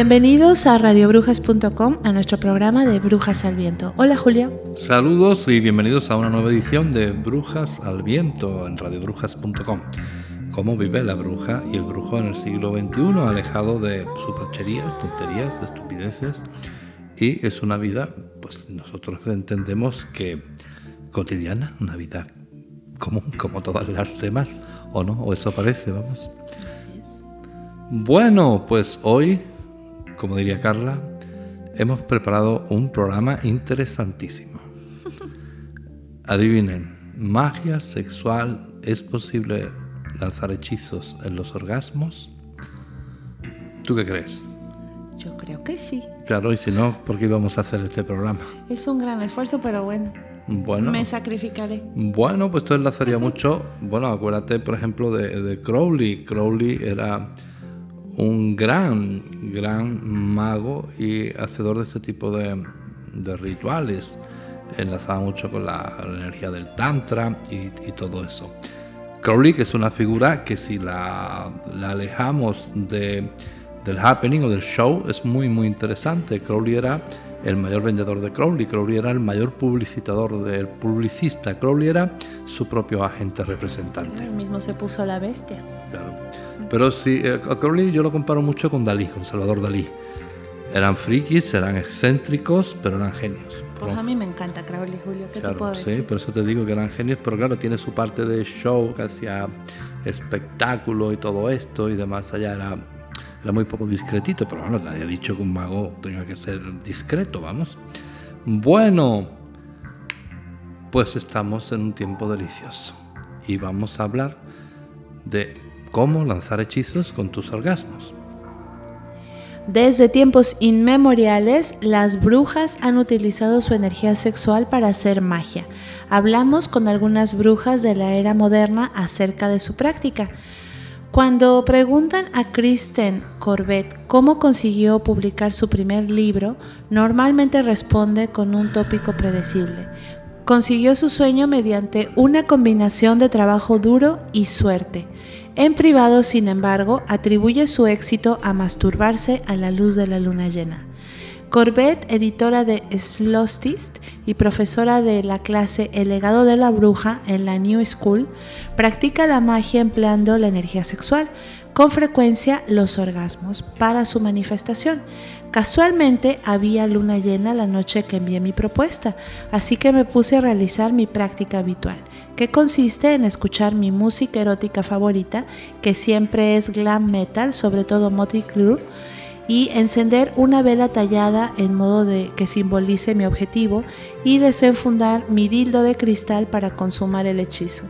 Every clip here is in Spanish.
Bienvenidos a radiobrujas.com, a nuestro programa de Brujas al Viento. Hola Julia. Saludos y bienvenidos a una nueva edición de Brujas al Viento en radiobrujas.com. Cómo vive la bruja y el brujo en el siglo XXI, alejado de supercherías, tonterías, estupideces. Y es una vida, pues nosotros entendemos que cotidiana, una vida común como todas las demás, ¿o no? O eso parece, vamos. Bueno, pues hoy como diría Carla, hemos preparado un programa interesantísimo. Adivinen, magia sexual, ¿es posible lanzar hechizos en los orgasmos? ¿Tú qué crees? Yo creo que sí. Claro, y si no, ¿por qué íbamos a hacer este programa? Es un gran esfuerzo, pero bueno. Bueno. Me sacrificaré. Bueno, pues esto enlazaría mucho. Bueno, acuérdate, por ejemplo, de, de Crowley. Crowley era un gran, gran mago y hacedor de este tipo de, rituales. Enlazaba mucho con la, energía del Tantra y, todo eso. Crowley, que es una figura que si la, alejamos de, del happening o del show, es muy, muy interesante. Crowley era el mayor vendedor de Crowley, Crowley era el mayor publicitador del publicista, Crowley era su propio agente representante. Mismo se puso la bestia. Claro. Pero sí, eh, a Crowley yo lo comparo mucho con Dalí, con Salvador Dalí. Eran frikis, eran excéntricos, pero eran genios. Pues a mí me encanta Crowley, Julio. ¿Qué te puedo decir? Sí, por eso te digo que eran genios, pero claro, tiene su parte de show, que hacía espectáculo y todo esto y demás. Allá era, era muy poco discretito, pero bueno, nadie ha dicho que un mago tenga que ser discreto, vamos. Bueno, pues estamos en un tiempo delicioso y vamos a hablar de cómo lanzar hechizos con tus orgasmos. Desde tiempos inmemoriales, las brujas han utilizado su energía sexual para hacer magia. Hablamos con algunas brujas de la era moderna acerca de su práctica. Cuando preguntan a Kristen Corbett cómo consiguió publicar su primer libro, normalmente responde con un tópico predecible. Consiguió su sueño mediante una combinación de trabajo duro y suerte. En privado, sin embargo, atribuye su éxito a masturbarse a la luz de la luna llena. Corbett, editora de Slostist y profesora de la clase El legado de la bruja en la New School, practica la magia empleando la energía sexual, con frecuencia los orgasmos, para su manifestación. Casualmente había luna llena la noche que envié mi propuesta, así que me puse a realizar mi práctica habitual, que consiste en escuchar mi música erótica favorita, que siempre es glam metal, sobre todo Motley Crue, y encender una vela tallada en modo de que simbolice mi objetivo y desenfundar mi dildo de cristal para consumar el hechizo.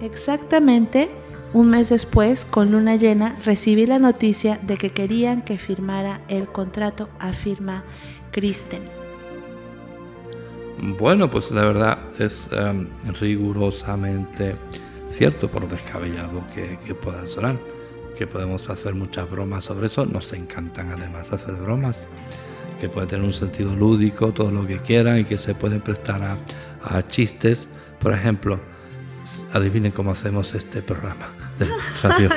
Exactamente un mes después, con luna llena, recibí la noticia de que querían que firmara el contrato, afirma Kristen. Bueno, pues la verdad es em, rigurosamente cierto, por descabellado que, que pueda sonar, que podemos hacer muchas bromas sobre eso, nos encantan además hacer bromas, que puede tener un sentido lúdico, todo lo que quieran y que se puede prestar a, a chistes. Por ejemplo, adivinen cómo hacemos este programa de Radio,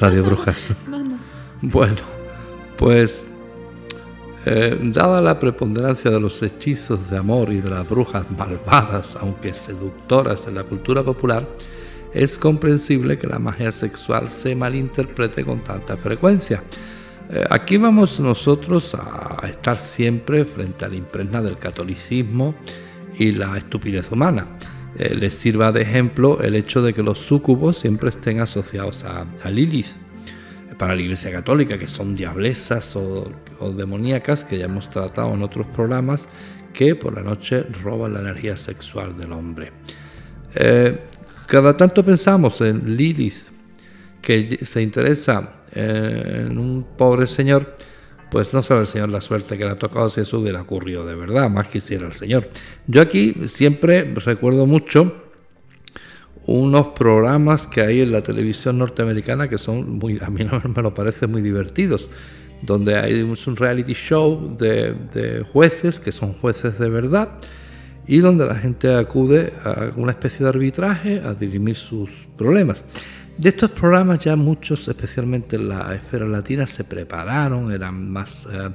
radio Brujas. Bueno, pues eh, dada la preponderancia de los hechizos de amor y de las brujas malvadas, aunque seductoras en la cultura popular, es comprensible que la magia sexual se malinterprete con tanta frecuencia. Eh, aquí vamos nosotros a estar siempre frente a la impregna del catolicismo y la estupidez humana. Eh, les sirva de ejemplo el hecho de que los súcubos siempre estén asociados a, a Lilith para la Iglesia Católica, que son diablesas o, demoníacas, que ya hemos tratado en otros programas, que por la noche roban la energía sexual del hombre. Eh, cada tanto pensamos en Lilith, que se interesa eh, en un pobre señor, pues no sabe el Señor la suerte que le ha tocado si eso hubiera ocurrido de verdad, más quisiera el Señor. Yo aquí siempre recuerdo mucho unos programas que hay en la televisión norteamericana que son muy, a mí me lo parece muy divertidos, donde hay un reality show de, jueces que son jueces de verdad y donde la gente acude a una especie de arbitraje a dirimir sus problemas. De estos programas ya muchos, especialmente en la esfera latina, se prepararon, eran más eh,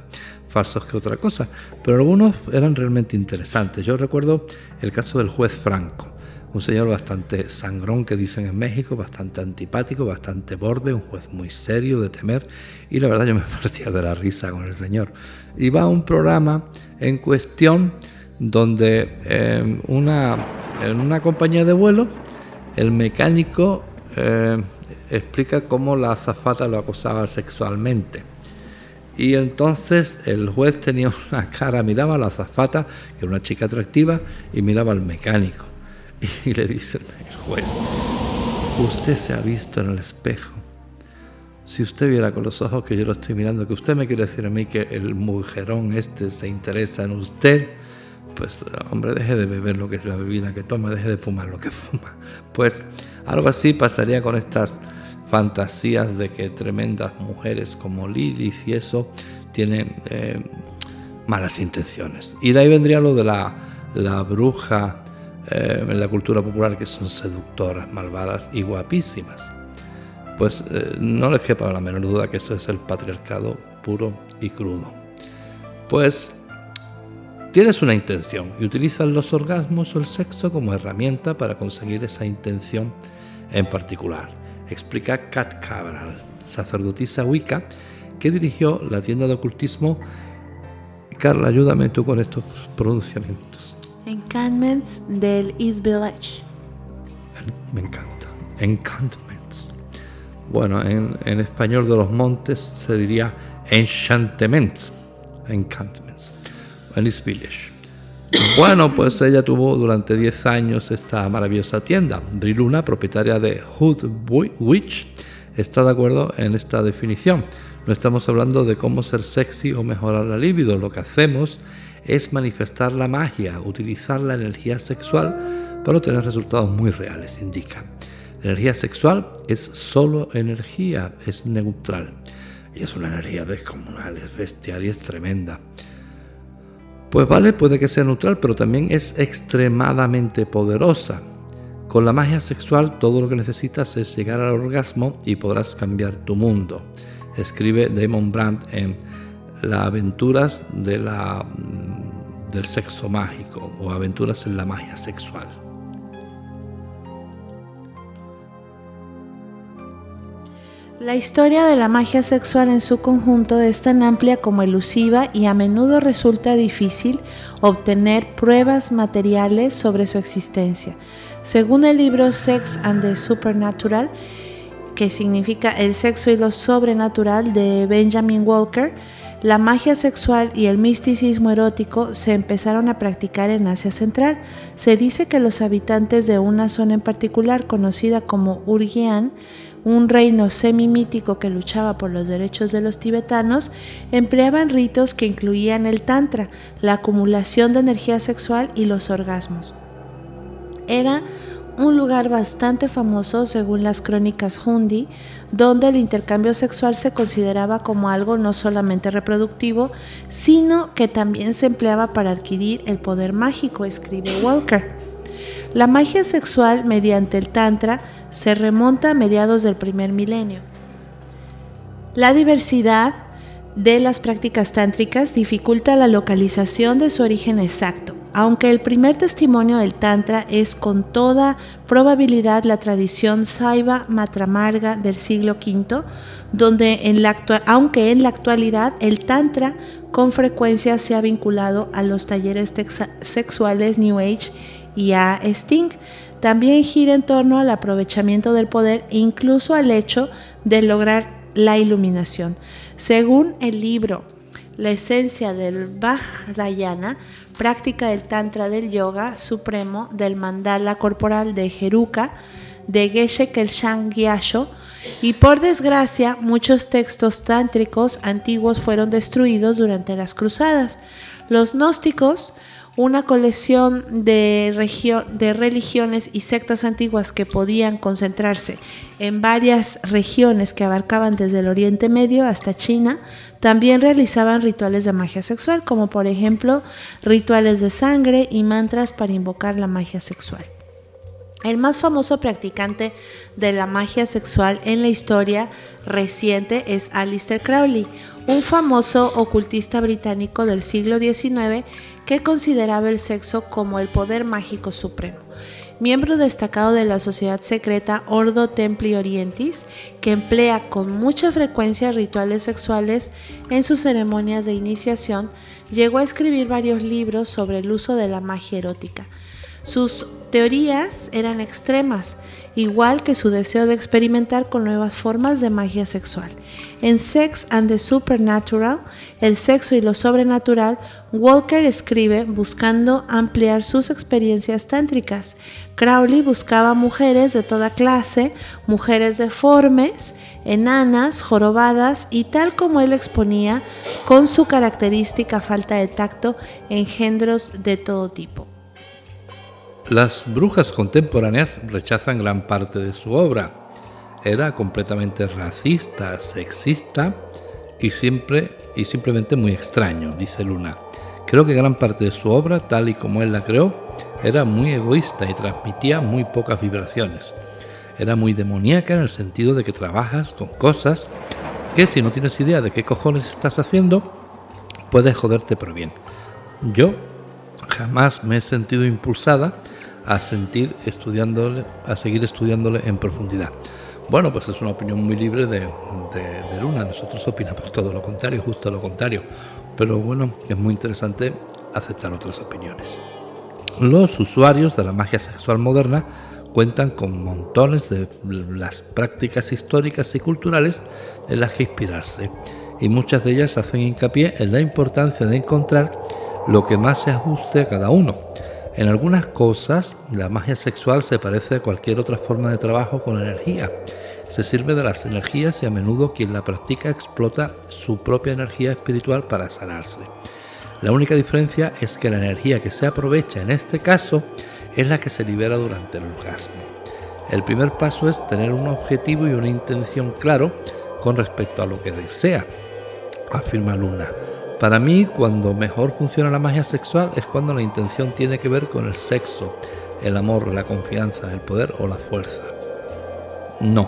falsos que otra cosa, pero algunos eran realmente interesantes. Yo recuerdo el caso del juez Franco un señor bastante sangrón que dicen en México, bastante antipático, bastante borde, un juez muy serio de temer y la verdad yo me partía de la risa con el señor. Iba a un programa en cuestión donde eh, una, en una compañía de vuelo el mecánico eh, explica cómo la azafata lo acosaba sexualmente. Y entonces el juez tenía una cara, miraba a la azafata, que era una chica atractiva, y miraba al mecánico. Y le dice el juez, usted se ha visto en el espejo. Si usted viera con los ojos que yo lo estoy mirando, que usted me quiere decir a mí que el mujerón este se interesa en usted, pues hombre, deje de beber lo que es la bebida que toma, deje de fumar lo que fuma. Pues algo así pasaría con estas fantasías de que tremendas mujeres como Lilith y eso tienen eh, malas intenciones. Y de ahí vendría lo de la, bruja eh, en la cultura popular que son seductoras, malvadas y guapísimas. Pues eh, no les quepa la menor duda que eso es el patriarcado puro y crudo. Pues tienes una intención y utilizas los orgasmos o el sexo como herramienta para conseguir esa intención en particular. Explica Kat Cabral, sacerdotisa wicca que dirigió la tienda de ocultismo. Carla, ayúdame tú con estos pronunciamientos. Encampments del East Village. Me encanta. Encampments. Bueno, en, en español de los montes se diría enchantements. Encampments. Village. Bueno, pues ella tuvo durante 10 años esta maravillosa tienda. Briluna, propietaria de Hood Witch, está de acuerdo en esta definición. No estamos hablando de cómo ser sexy o mejorar la libido. Lo que hacemos es manifestar la magia, utilizar la energía sexual para obtener resultados muy reales, indica. La energía sexual es solo energía, es neutral. Y es una energía descomunal, es bestial y es tremenda. Pues vale, puede que sea neutral, pero también es extremadamente poderosa. Con la magia sexual todo lo que necesitas es llegar al orgasmo y podrás cambiar tu mundo. Escribe Damon Brandt en las aventuras mm, del sexo mágico o aventuras en la magia sexual. La historia de la magia sexual en su conjunto es tan amplia como elusiva y a menudo resulta difícil obtener pruebas materiales sobre su existencia. Según el libro Sex and the Supernatural, que significa El sexo y lo sobrenatural de Benjamin Walker, la magia sexual y el misticismo erótico se empezaron a practicar en Asia Central. Se dice que los habitantes de una zona en particular conocida como Urgian, un reino semimítico que luchaba por los derechos de los tibetanos, empleaban ritos que incluían el tantra, la acumulación de energía sexual y los orgasmos. Era un lugar bastante famoso según las crónicas Hundi, donde el intercambio sexual se consideraba como algo no solamente reproductivo, sino que también se empleaba para adquirir el poder mágico, escribe Walker. La magia sexual mediante el Tantra se remonta a mediados del primer milenio. La diversidad de las prácticas tántricas dificulta la localización de su origen exacto, aunque el primer testimonio del Tantra es con toda probabilidad la tradición Saiva Matramarga del siglo V, donde aunque en la actualidad el Tantra con frecuencia se ha vinculado a los talleres sexuales New Age y a Sting, también gira en torno al aprovechamiento del poder e incluso al hecho de lograr la iluminación. Según el libro La esencia del Vajrayana, práctica del Tantra del Yoga Supremo del Mandala Corporal de Jeruka, de Geshe Kelshan Gyasho, y por desgracia muchos textos tántricos antiguos fueron destruidos durante las cruzadas. Los gnósticos una colección de, de, religiones y sectas antiguas que podían concentrarse en varias regiones que abarcaban desde el Oriente Medio hasta China, también realizaban rituales de magia sexual, como por ejemplo rituales de sangre y mantras para invocar la magia sexual. El más famoso practicante de la magia sexual en la historia reciente es Alistair Crowley, un famoso ocultista británico del siglo XIX que consideraba el sexo como el poder mágico supremo. Miembro destacado de la sociedad secreta Ordo Templi Orientis, que emplea con mucha frecuencia rituales sexuales en sus ceremonias de iniciación, llegó a escribir varios libros sobre el uso de la magia erótica. Sus teorías eran extremas, igual que su deseo de experimentar con nuevas formas de magia sexual. En Sex and the Supernatural, el sexo y lo sobrenatural, Walker escribe buscando ampliar sus experiencias tántricas. Crowley buscaba mujeres de toda clase, mujeres deformes, enanas, jorobadas y tal como él exponía, con su característica falta de tacto, engendros de todo tipo. Las brujas contemporáneas rechazan gran parte de su obra. Era completamente racista, sexista y, siempre, y simplemente muy extraño, dice Luna. Creo que gran parte de su obra, tal y como él la creó, era muy egoísta y transmitía muy pocas vibraciones. Era muy demoníaca en el sentido de que trabajas con cosas que si no tienes idea de qué cojones estás haciendo, puedes joderte pero bien. Yo jamás me he sentido impulsada a sentir estudiándole, a seguir estudiándole en profundidad. Bueno, pues es una opinión muy libre de, de, Luna. Nosotros opinamos todo lo contrario, justo lo contrario. Pero bueno, es muy interesante aceptar otras opiniones. Los usuarios de la magia sexual moderna cuentan con montones de las prácticas históricas y culturales en las que inspirarse, y muchas de ellas hacen hincapié en la importancia de encontrar lo que más se ajuste a cada uno en algunas cosas, la magia sexual se parece a cualquier otra forma de trabajo con energía. Se sirve de las energías y a menudo quien la practica explota su propia energía espiritual para sanarse. La única diferencia es que la energía que se aprovecha en este caso es la que se libera durante el orgasmo. El primer paso es tener un objetivo y una intención claro con respecto a lo que desea, afirma Luna. Para mí, cuando mejor funciona la magia sexual es cuando la intención tiene que ver con el sexo, el amor, la confianza, el poder o la fuerza. No.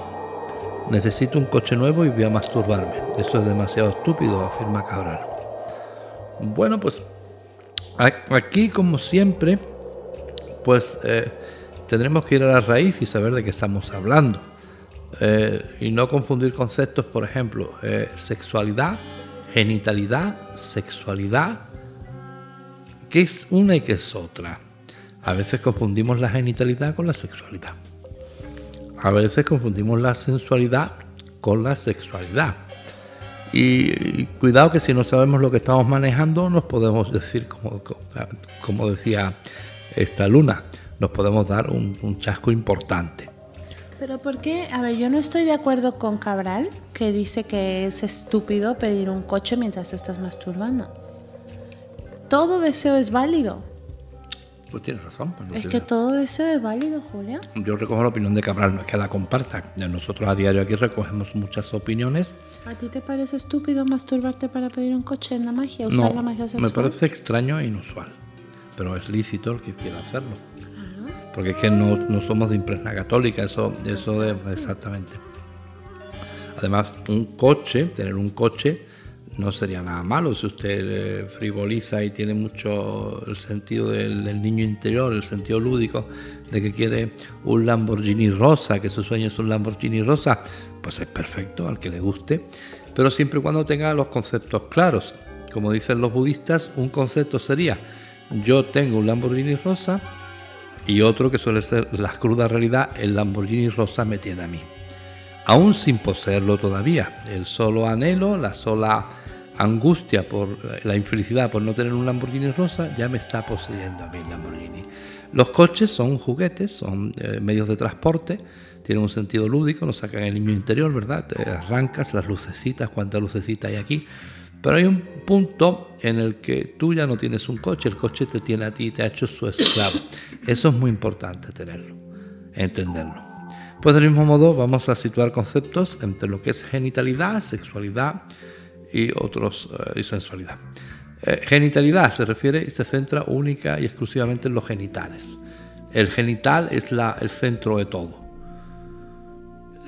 Necesito un coche nuevo y voy a masturbarme. Eso es demasiado estúpido, afirma Cabral. Bueno, pues aquí, como siempre, pues eh, tendremos que ir a la raíz y saber de qué estamos hablando. Eh, y no confundir conceptos, por ejemplo, eh, sexualidad genitalidad, sexualidad, ¿qué es una y qué es otra? A veces confundimos la genitalidad con la sexualidad. A veces confundimos la sensualidad con la sexualidad. Y, cuidado que si no sabemos lo que estamos manejando, nos podemos decir, como, como decía esta luna, nos podemos dar un chasco importante. Pero ¿por qué? A ver, yo no estoy de acuerdo con Cabral, que dice que es estúpido pedir un coche mientras estás masturbando. Todo deseo es válido. Pues tienes razón. Pues es que todo deseo es válido, Julia. Yo recojo la opinión de Cabral, no es que la comparta. Nosotros a diario aquí recogemos muchas opiniones. ¿A ti te parece estúpido masturbarte para pedir un coche en la magia, usar me parece extraño e inusual. Pero es lícito el que quiera hacerlo. Porque es que no, no somos de impregna católica, eso, eso es exactamente. Además, un coche, tener un coche, no sería nada malo si usted eh, frivoliza y tiene mucho el sentido del, niño interior, el sentido lúdico de que quiere un Lamborghini rosa, que su sueño es un Lamborghini rosa, pues es perfecto al que le guste, pero siempre y cuando tenga los conceptos claros. Como dicen los budistas, un concepto sería yo tengo un Lamborghini rosa y otro que suele ser la cruda realidad, el Lamborghini rosa me tiene a mí. Aún sin poseerlo todavía, el solo anhelo, la sola angustia por eh, la infelicidad por no tener un Lamborghini rosa, ya me está poseyendo a mí el Lamborghini. Los coches son juguetes, son eh, medios de transporte, tienen un sentido lúdico, nos sacan el niño interior, ¿verdad? Te arrancas las lucecitas, cuántas lucecitas hay aquí. Pero hay un punto en el que tú ya no tienes un coche, el coche te tiene a ti y te ha hecho su esclavo. Eso es muy importante tenerlo, entenderlo. Pues del mismo modo vamos a situar conceptos entre lo que es genitalidad, sexualidad, y otros eh, y sensualidad. Eh, genitalidad se refiere y se centra única y exclusivamente en los genitales. El genital es la, el centro de todo.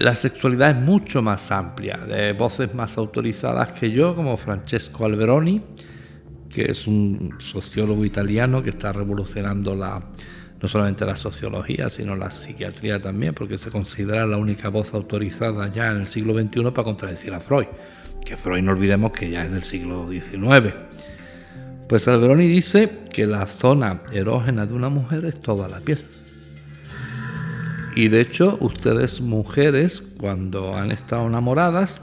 La sexualidad es mucho más amplia, de voces más autorizadas que yo, como Francesco Alberoni, que es un sociólogo italiano que está revolucionando la, no solamente la sociología, sino la psiquiatría también, porque se considera la única voz autorizada ya en el siglo XXI para contradecir a Freud que Freud no olvidemos que ya es del siglo XIX. Pues Alberoni dice que la zona erógena de una mujer es toda la piel. Y de hecho, ustedes mujeres, cuando han estado enamoradas,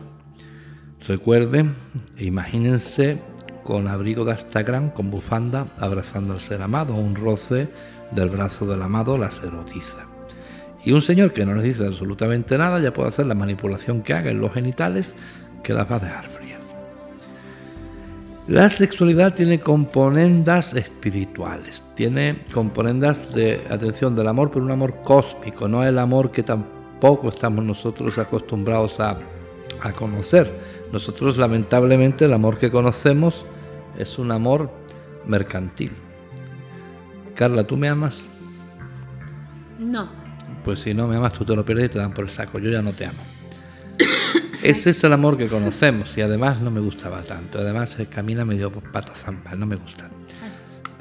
recuerden, imagínense con abrigo de Instagram, con bufanda, abrazando al ser amado, un roce del brazo del amado las erotiza. Y un señor que no les dice absolutamente nada ya puede hacer la manipulación que haga en los genitales que las va a dejar. La sexualidad tiene componendas espirituales, tiene componendas de atención del amor, pero un amor cósmico, no el amor que tampoco estamos nosotros acostumbrados a, a conocer. Nosotros lamentablemente el amor que conocemos es un amor mercantil. Carla, ¿tú me amas? No. Pues si no me amas, tú te lo pierdes y te dan por el saco. Yo ya no te amo. Ese es el amor que conocemos y además no me gustaba tanto. Además camina medio pato zamba, no me gusta.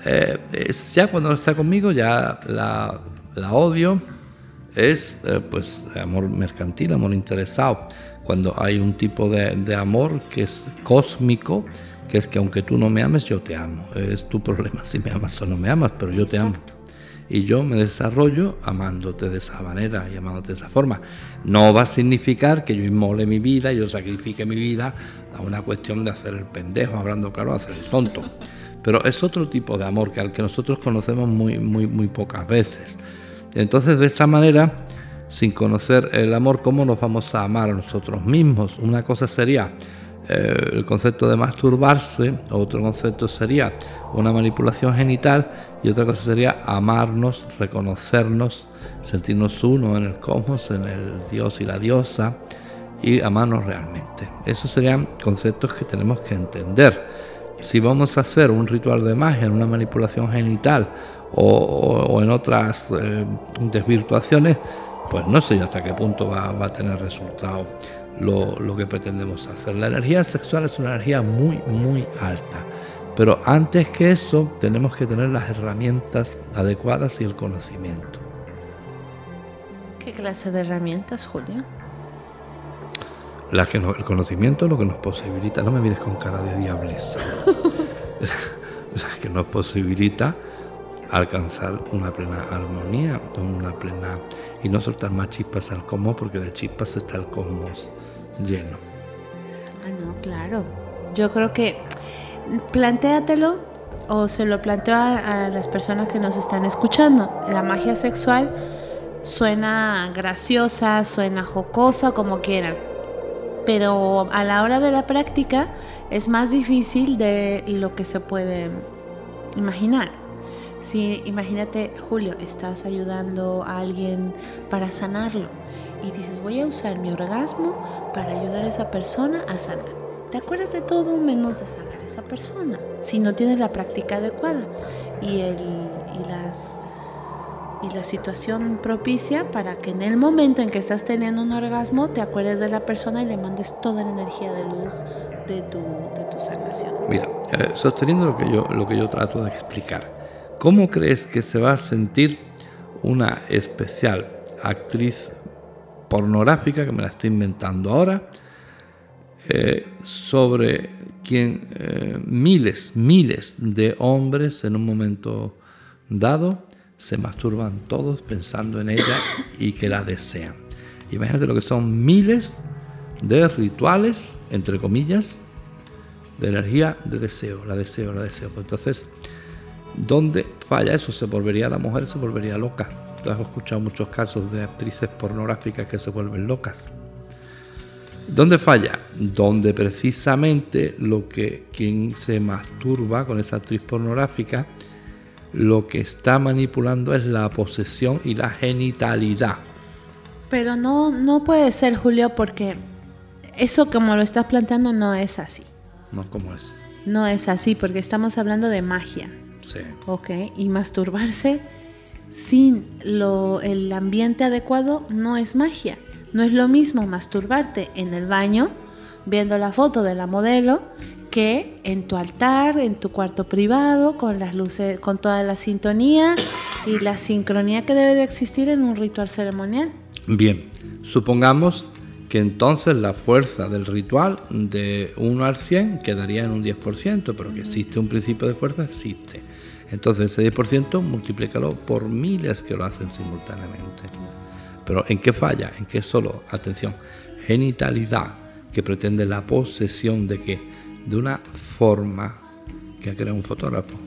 Eh, es, ya cuando está conmigo ya la, odio. Es eh, pues amor mercantil, amor interesado. Cuando hay un tipo de, amor que es cósmico, que es que aunque tú no me ames, yo te amo. Es tu problema si me amas o no me amas, pero yo te amo y yo me desarrollo amándote de esa manera y amándote de esa forma. No va a significar que yo inmole mi vida, yo sacrifique mi vida a una cuestión de hacer el pendejo, hablando claro, hacer el tonto. Pero es otro tipo de amor que al que nosotros conocemos muy, muy, muy pocas veces. Entonces, de esa manera, sin conocer el amor, ¿cómo nos vamos a amar a nosotros mismos? Una cosa sería eh, el concepto de masturbarse, otro concepto sería una manipulación genital y otra cosa sería amarnos, reconocernos, sentirnos uno en el cosmos, en el Dios y la diosa y amarnos realmente. Esos serían conceptos que tenemos que entender. Si vamos a hacer un ritual de magia una manipulación genital o, en otras eh, desvirtuaciones, pues no sé hasta qué punto va, a tener resultado lo, lo que pretendemos hacer. La energía sexual es una energía muy, muy alta pero antes que eso, tenemos que tener las herramientas adecuadas y el conocimiento. ¿Qué clase de herramientas, Julia? La que el conocimiento es lo que nos posibilita, no me mires con cara de diableza, la que nos posibilita alcanzar una plena armonía, una plena y no soltar más chispas al cosmos, porque de chispas está el cosmos lleno. Ah, no, claro. Yo creo que plantéatelo o se lo planteo a, las personas que nos están escuchando. La magia sexual suena graciosa, suena jocosa, como quieran. Pero a la hora de la práctica es más difícil de lo que se puede imaginar. Si imagínate, Julio, estás ayudando a alguien para sanarlo y dices, voy a usar mi orgasmo para ayudar a esa persona a sanar te acuerdas de todo menos de sanar a esa persona si no tienes la práctica adecuada y, el, y las y la situación propicia para que en el momento en que estás teniendo un orgasmo te acuerdes de la persona y le mandes toda la energía de luz de tu, de tu sanación. Mira, eh, sosteniendo lo que, yo, lo que yo trato de explicar, ¿cómo crees que se va a sentir una especial actriz pornográfica, que me la estoy inventando ahora, eh, sobre quien eh, miles, miles de hombres en un momento dado se masturban todos pensando en ella y que la desean. Imagínate lo que son miles de rituales, entre comillas, de energía de deseo, la deseo, la deseo. Pues entonces, ¿dónde falla eso? Se volvería la mujer, se volvería loca. Tú has escuchado muchos casos de actrices pornográficas que se vuelven locas. ¿Dónde falla? Donde precisamente lo que quien se masturba con esa actriz pornográfica lo que está manipulando es la posesión y la genitalidad. Pero no, no puede ser, Julio, porque eso como lo estás planteando no es así. No, ¿cómo es? No es así, porque estamos hablando de magia. Sí. Ok, y masturbarse sin lo, el ambiente adecuado no es magia. No es lo mismo masturbarte en el baño, viendo la foto de la modelo, que en tu altar, en tu cuarto privado, con las luces, con toda la sintonía y la sincronía que debe de existir en un ritual ceremonial. Bien, supongamos que entonces la fuerza del ritual de 1 al 100 quedaría en un 10%, pero que existe un principio de fuerza, existe. Entonces ese 10% multiplícalo por miles que lo hacen simultáneamente. Pero ¿en qué falla? En qué solo, atención, genitalidad, que pretende la posesión de que de una forma que ha creado un fotógrafo.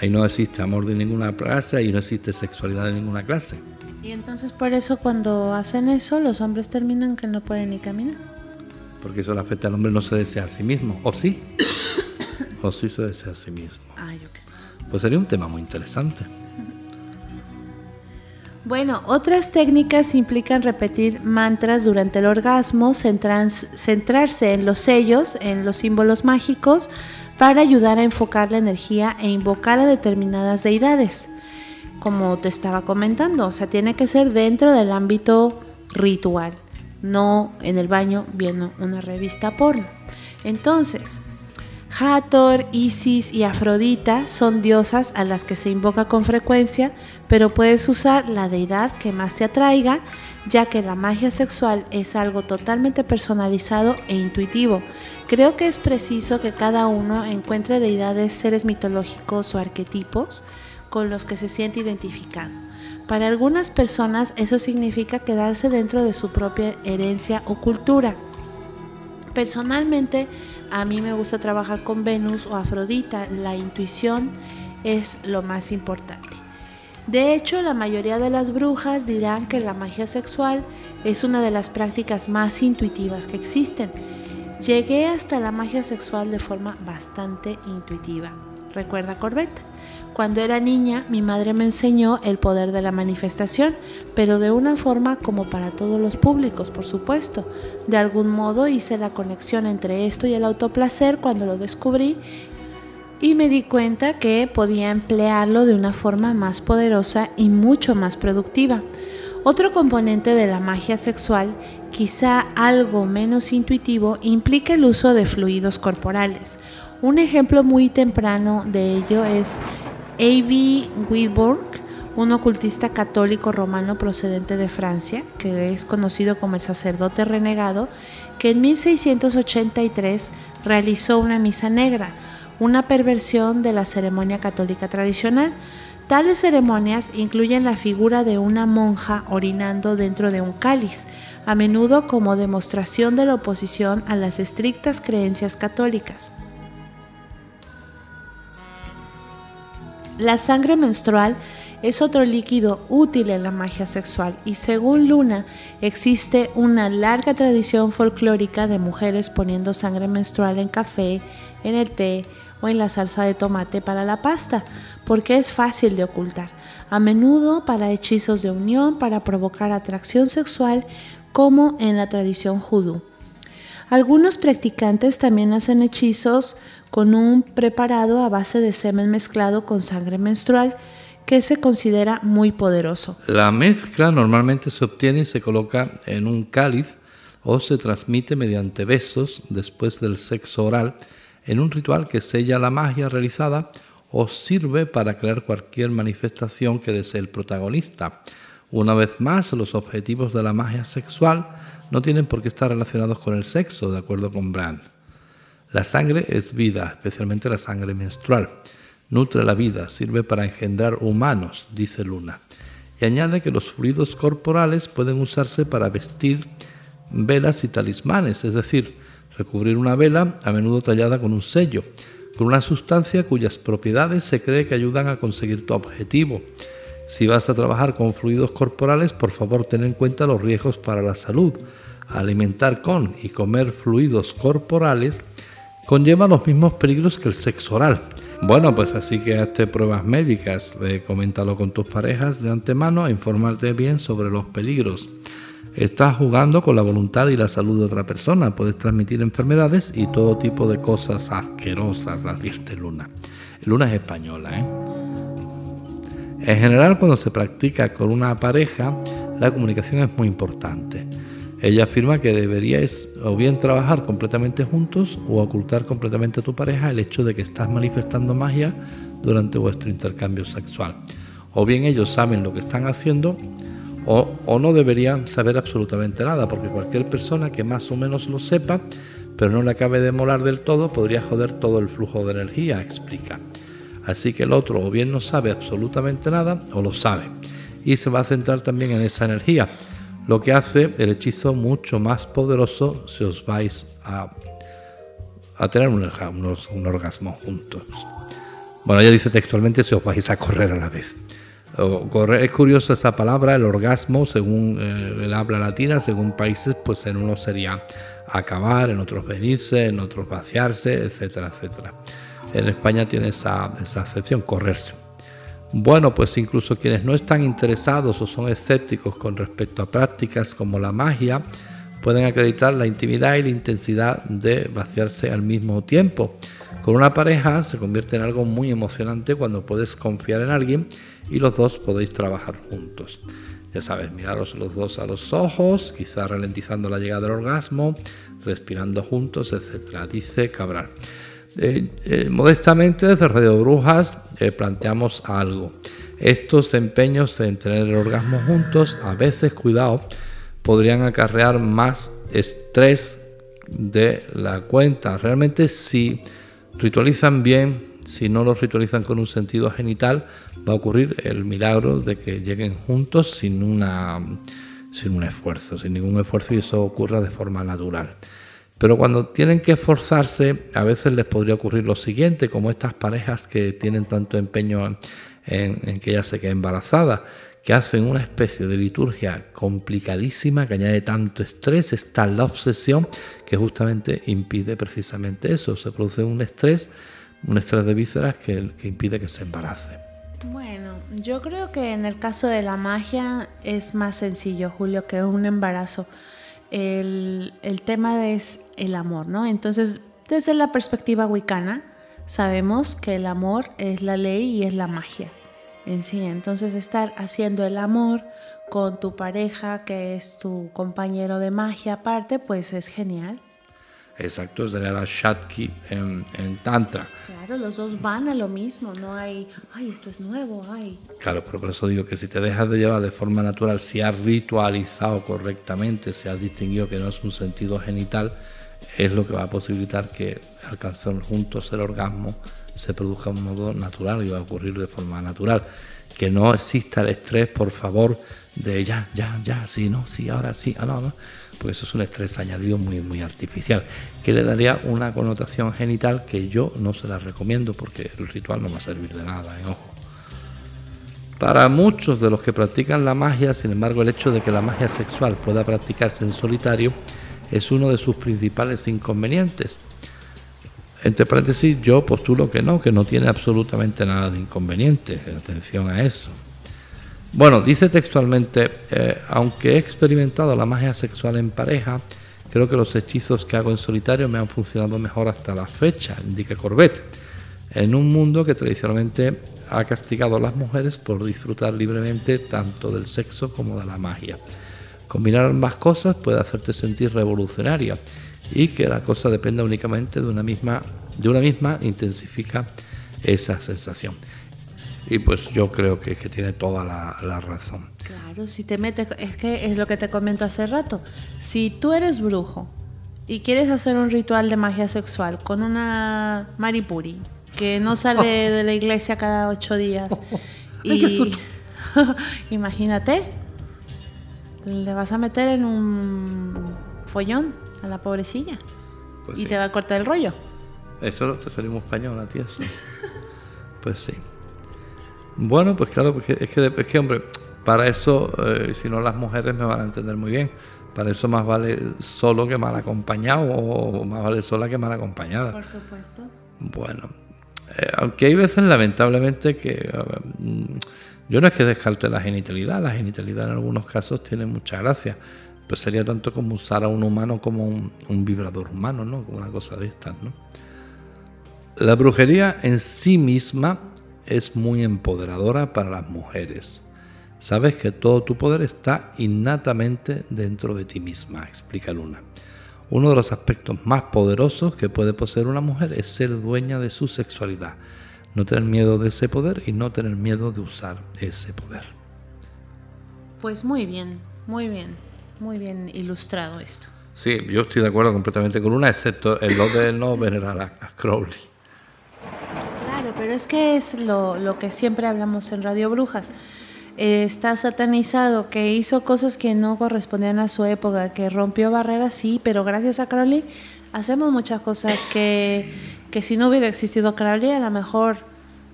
Ahí no existe amor de ninguna clase y no existe sexualidad de ninguna clase. Y entonces por eso cuando hacen eso los hombres terminan que no pueden ni caminar. Porque eso le afecta al hombre, no se desea a sí mismo. ¿O sí? ¿O sí se desea a sí mismo? Ah, yo qué Pues sería un tema muy interesante. Bueno, otras técnicas implican repetir mantras durante el orgasmo, centrarse en los sellos, en los símbolos mágicos, para ayudar a enfocar la energía e invocar a determinadas deidades. Como te estaba comentando, o sea, tiene que ser dentro del ámbito ritual, no en el baño viendo una revista porno. Entonces, Hathor, Isis y Afrodita son diosas a las que se invoca con frecuencia, pero puedes usar la deidad que más te atraiga, ya que la magia sexual es algo totalmente personalizado e intuitivo. Creo que es preciso que cada uno encuentre deidades, seres mitológicos o arquetipos con los que se siente identificado. Para algunas personas eso significa quedarse dentro de su propia herencia o cultura. Personalmente, a mí me gusta trabajar con Venus o Afrodita. La intuición es lo más importante. De hecho, la mayoría de las brujas dirán que la magia sexual es una de las prácticas más intuitivas que existen. Llegué hasta la magia sexual de forma bastante intuitiva. Recuerda Corbett. Cuando era niña, mi madre me enseñó el poder de la manifestación, pero de una forma como para todos los públicos, por supuesto. De algún modo hice la conexión entre esto y el autoplacer cuando lo descubrí y me di cuenta que podía emplearlo de una forma más poderosa y mucho más productiva. Otro componente de la magia sexual, quizá algo menos intuitivo, implica el uso de fluidos corporales. Un ejemplo muy temprano de ello es A.B. Wilborg, un ocultista católico romano procedente de Francia, que es conocido como el sacerdote renegado, que en 1683 realizó una misa negra, una perversión de la ceremonia católica tradicional. Tales ceremonias incluyen la figura de una monja orinando dentro de un cáliz, a menudo como demostración de la oposición a las estrictas creencias católicas. La sangre menstrual es otro líquido útil en la magia sexual y según Luna existe una larga tradición folclórica de mujeres poniendo sangre menstrual en café, en el té o en la salsa de tomate para la pasta, porque es fácil de ocultar, a menudo para hechizos de unión, para provocar atracción sexual, como en la tradición judú. Algunos practicantes también hacen hechizos con un preparado a base de semen mezclado con sangre menstrual que se considera muy poderoso. La mezcla normalmente se obtiene y se coloca en un cáliz o se transmite mediante besos después del sexo oral en un ritual que sella la magia realizada o sirve para crear cualquier manifestación que desee el protagonista. Una vez más, los objetivos de la magia sexual no tienen por qué estar relacionados con el sexo, de acuerdo con Brand. La sangre es vida, especialmente la sangre menstrual. Nutre la vida, sirve para engendrar humanos, dice Luna. Y añade que los fluidos corporales pueden usarse para vestir velas y talismanes, es decir, recubrir una vela a menudo tallada con un sello, con una sustancia cuyas propiedades se cree que ayudan a conseguir tu objetivo. Si vas a trabajar con fluidos corporales, por favor ten en cuenta los riesgos para la salud. Alimentar con y comer fluidos corporales conlleva los mismos peligros que el sexo oral. Bueno, pues así que hazte pruebas médicas, coméntalo con tus parejas de antemano e informarte bien sobre los peligros. Estás jugando con la voluntad y la salud de otra persona. Puedes transmitir enfermedades y todo tipo de cosas asquerosas, advierte Luna. Luna es española, ¿eh? En general, cuando se practica con una pareja, la comunicación es muy importante. Ella afirma que deberíais o bien trabajar completamente juntos o ocultar completamente a tu pareja el hecho de que estás manifestando magia durante vuestro intercambio sexual. O bien ellos saben lo que están haciendo o, no deberían saber absolutamente nada, porque cualquier persona que más o menos lo sepa, pero no le acabe de molar del todo, podría joder todo el flujo de energía, explica. Así que el otro o bien no sabe absolutamente nada o lo sabe. Y se va a centrar también en esa energía, lo que hace el hechizo mucho más poderoso si os vais a, tener un, un orgasmo juntos. Bueno, ella dice textualmente si os vais a correr a la vez. Es curioso esa palabra, el orgasmo, según eh, el habla latina, según países, pues en uno sería acabar, en otros venirse, en otros vaciarse, etcétera, etcétera. En España tiene esa, esa acepción, correrse. Bueno, pues incluso quienes no están interesados o son escépticos con respecto a prácticas como la magia, pueden acreditar la intimidad y la intensidad de vaciarse al mismo tiempo. Con una pareja se convierte en algo muy emocionante cuando puedes confiar en alguien y los dos podéis trabajar juntos. Ya sabes, miraros los dos a los ojos, quizá ralentizando la llegada del orgasmo, respirando juntos, etc. Dice Cabral. Eh, eh, modestamente desde Radio Brujas eh, planteamos algo. Estos empeños en tener el orgasmo juntos, a veces, cuidado, podrían acarrear más estrés de la cuenta. Realmente si ritualizan bien si no los ritualizan con un sentido genital, va a ocurrir el milagro de que lleguen juntos sin, una, sin un esfuerzo, sin ningún esfuerzo y eso ocurra de forma natural. Pero cuando tienen que esforzarse, a veces les podría ocurrir lo siguiente, como estas parejas que tienen tanto empeño en, que ella se quede embarazada, que hacen una especie de liturgia complicadísima que añade tanto estrés, está la obsesión que justamente impide precisamente eso, se produce un estrés un estrés de vísceras que, que impide que se embarace. Bueno, yo creo que en el caso de la magia es más sencillo, Julio, que un embarazo. El, el tema es el amor, ¿no? Entonces, desde la perspectiva wicana, sabemos que el amor es la ley y es la magia en sí. Entonces, estar haciendo el amor con tu pareja, que es tu compañero de magia aparte, pues es genial. Exacto, sería la Shatki en, en, Tantra. Claro, los dos van a lo mismo, no hay, ay, esto es nuevo, ay. Claro, pero por eso digo que si te dejas de llevar de forma natural, si has ritualizado correctamente, si has distinguido que no es un sentido genital, es lo que va a posibilitar que alcancen juntos el orgasmo se produzca de un modo natural y va a ocurrir de forma natural. Que no exista el estrés, por favor, de ya, ya, ya, sí, no, sí, ahora sí, ah, no, no porque eso es un estrés añadido muy, muy artificial, que le daría una connotación genital que yo no se la recomiendo porque el ritual no va a servir de nada, ¿eh? ojo. Para muchos de los que practican la magia, sin embargo, el hecho de que la magia sexual pueda practicarse en solitario es uno de sus principales inconvenientes. Entre paréntesis, yo postulo que no, que no tiene absolutamente nada de inconveniente. Atención a eso. Bueno, dice textualmente, eh, aunque he experimentado la magia sexual en pareja, creo que los hechizos que hago en solitario me han funcionado mejor hasta la fecha, indica Corbett, en un mundo que tradicionalmente ha castigado a las mujeres por disfrutar libremente tanto del sexo como de la magia. Combinar ambas cosas puede hacerte sentir revolucionaria y que la cosa dependa únicamente de una misma, de una misma intensifica esa sensación. Y pues yo creo que, que tiene toda la, la, razón. Claro, si te metes, es que es lo que te comento hace rato. Si tú eres brujo y quieres hacer un ritual de magia sexual con una maripuri que no sale de la iglesia cada ocho días y imagínate, le vas a meter en un follón a la pobrecilla pues y te va a cortar el rollo. Eso te salimos español a ti eso. pues sí. Bueno, pues claro, porque es, que, es que hombre, para eso, eh, si no las mujeres me van a entender muy bien. Para eso más vale solo que mal acompañado o más vale sola que mal acompañada. Por supuesto. Bueno, eh, aunque hay veces lamentablemente que mm, yo no es que descarte la genitalidad, la genitalidad en algunos casos tiene mucha gracia, pero sería tanto como usar a un humano como un, un vibrador humano, ¿no? Una cosa de estas, ¿no? La brujería en sí misma es muy empoderadora para las mujeres. Sabes que todo tu poder está innatamente dentro de ti misma, explica Luna. Uno de los aspectos más poderosos que puede poseer una mujer es ser dueña de su sexualidad, no tener miedo de ese poder y no tener miedo de usar ese poder. Pues muy bien, muy bien, muy bien ilustrado esto. Sí, yo estoy de acuerdo completamente con Luna, excepto en lo de no venerar a Crowley. Claro, pero es que es lo, lo que siempre hablamos en Radio Brujas está satanizado, que hizo cosas que no correspondían a su época, que rompió barreras, sí, pero gracias a Crowley hacemos muchas cosas que, que si no hubiera existido Crowley, a lo mejor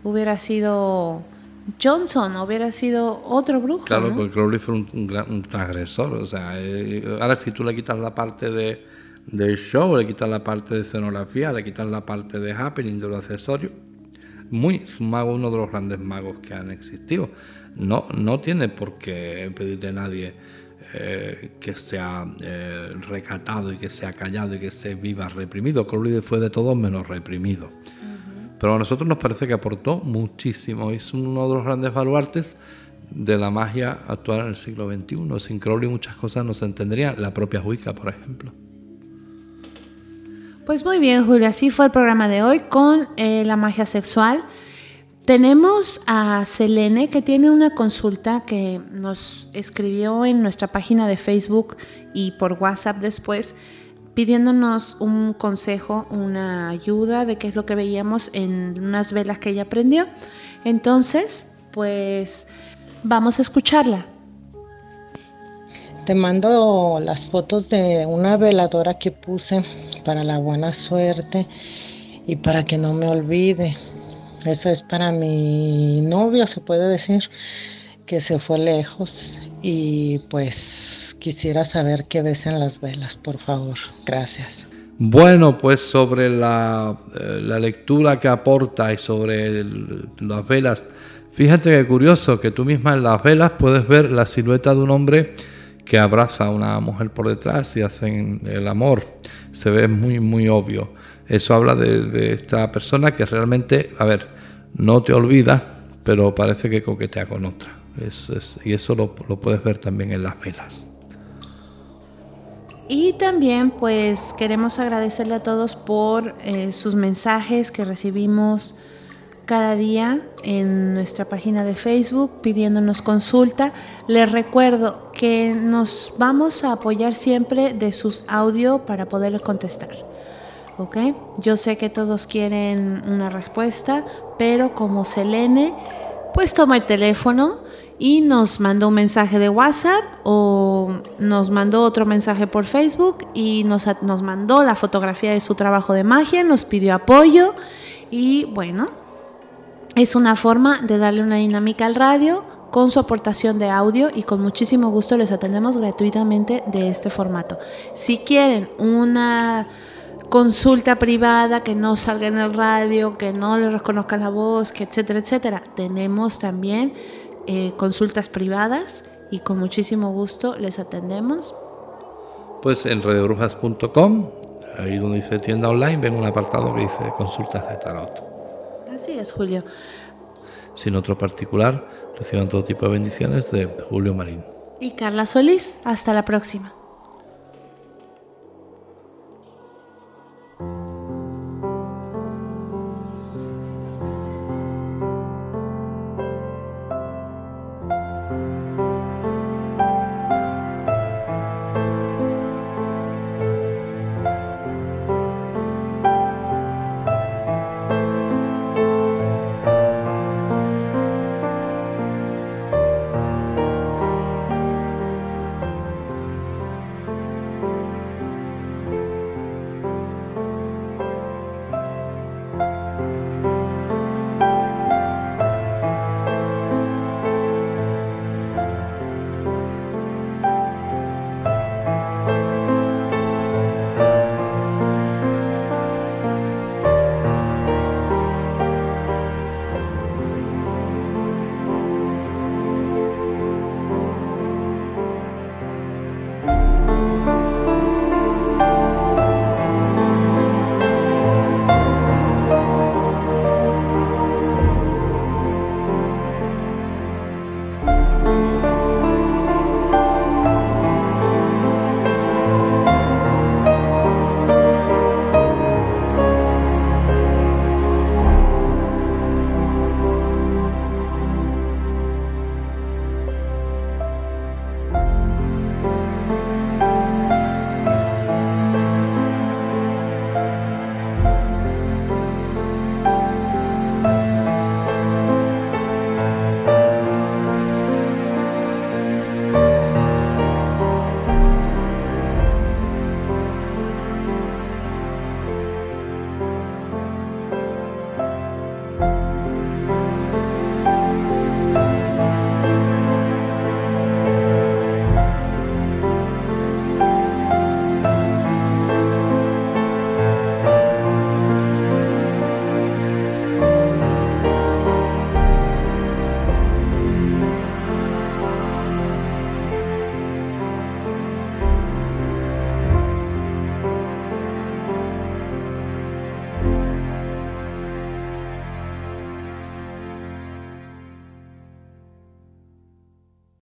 hubiera sido Johnson, hubiera sido otro brujo. Claro, porque Crowley fue un, un, transgresor. O sea, eh, ahora si tú le quitas la parte de, del show, le quitas la parte de escenografía, le quitas la parte de happening, de los accesorios, muy mago, uno de los grandes magos que han existido no, no tiene por qué pedirle a nadie eh, que sea eh, recatado y que sea callado y que se viva reprimido. Crowley fue de todo menos reprimido. Pero a nosotros nos parece que aportó muchísimo. Es uno de los grandes baluartes de la magia actual en el siglo XXI. Sin Crowley muchas cosas no se entenderían. La propia Wicca, por ejemplo. Pues muy bien, Julio. Así fue el programa de hoy con eh, la magia sexual. Tenemos a Selene que tiene una consulta que nos escribió en nuestra página de Facebook y por WhatsApp después pidiéndonos un consejo, una ayuda de qué es lo que veíamos en unas velas que ella aprendió. Entonces, pues vamos a escucharla. Te mando las fotos de una veladora que puse para la buena suerte y para que no me olvide. Eso es para mi novio, se puede decir, que se fue lejos y pues quisiera saber qué ves en las velas, por favor. Gracias. Bueno, pues sobre la, eh, lectura que aporta y sobre las velas, fíjate que curioso que tú misma en las velas puedes ver la silueta de un hombre que abraza a una mujer por detrás y hacen el amor. Se ve muy, muy obvio. Eso habla de, esta persona que realmente, a ver, no te olvida, pero parece que coquetea con otra. y eso lo, puedes ver también en las velas. Y también pues queremos agradecerle a todos por eh, sus mensajes que recibimos cada día en nuestra página de Facebook pidiéndonos consulta. Les recuerdo que nos vamos a apoyar siempre de sus audios para poderles contestar. ¿ok? Yo sé que todos quieren una respuesta, pero como Selene, pues toma el teléfono y nos mandó un mensaje de WhatsApp o nos mandó otro mensaje por Facebook y nos, nos mandó la fotografía de su trabajo de magia, nos pidió apoyo y bueno, es una forma de darle una dinámica al radio con su aportación de audio y con muchísimo gusto les atendemos gratuitamente de este formato. Si quieren una consulta privada, que no salga en el radio, que no le reconozca la voz, que etcétera, etcétera. Tenemos también eh, consultas privadas y con muchísimo gusto les atendemos. Pues en radiobrujas.com, ahí donde dice tienda online, ven un apartado que dice consultas de tarot. Así es, Julio. sin otro particular, reciban todo tipo de bendiciones de Julio Marín. Y Carla Solís, hasta la próxima.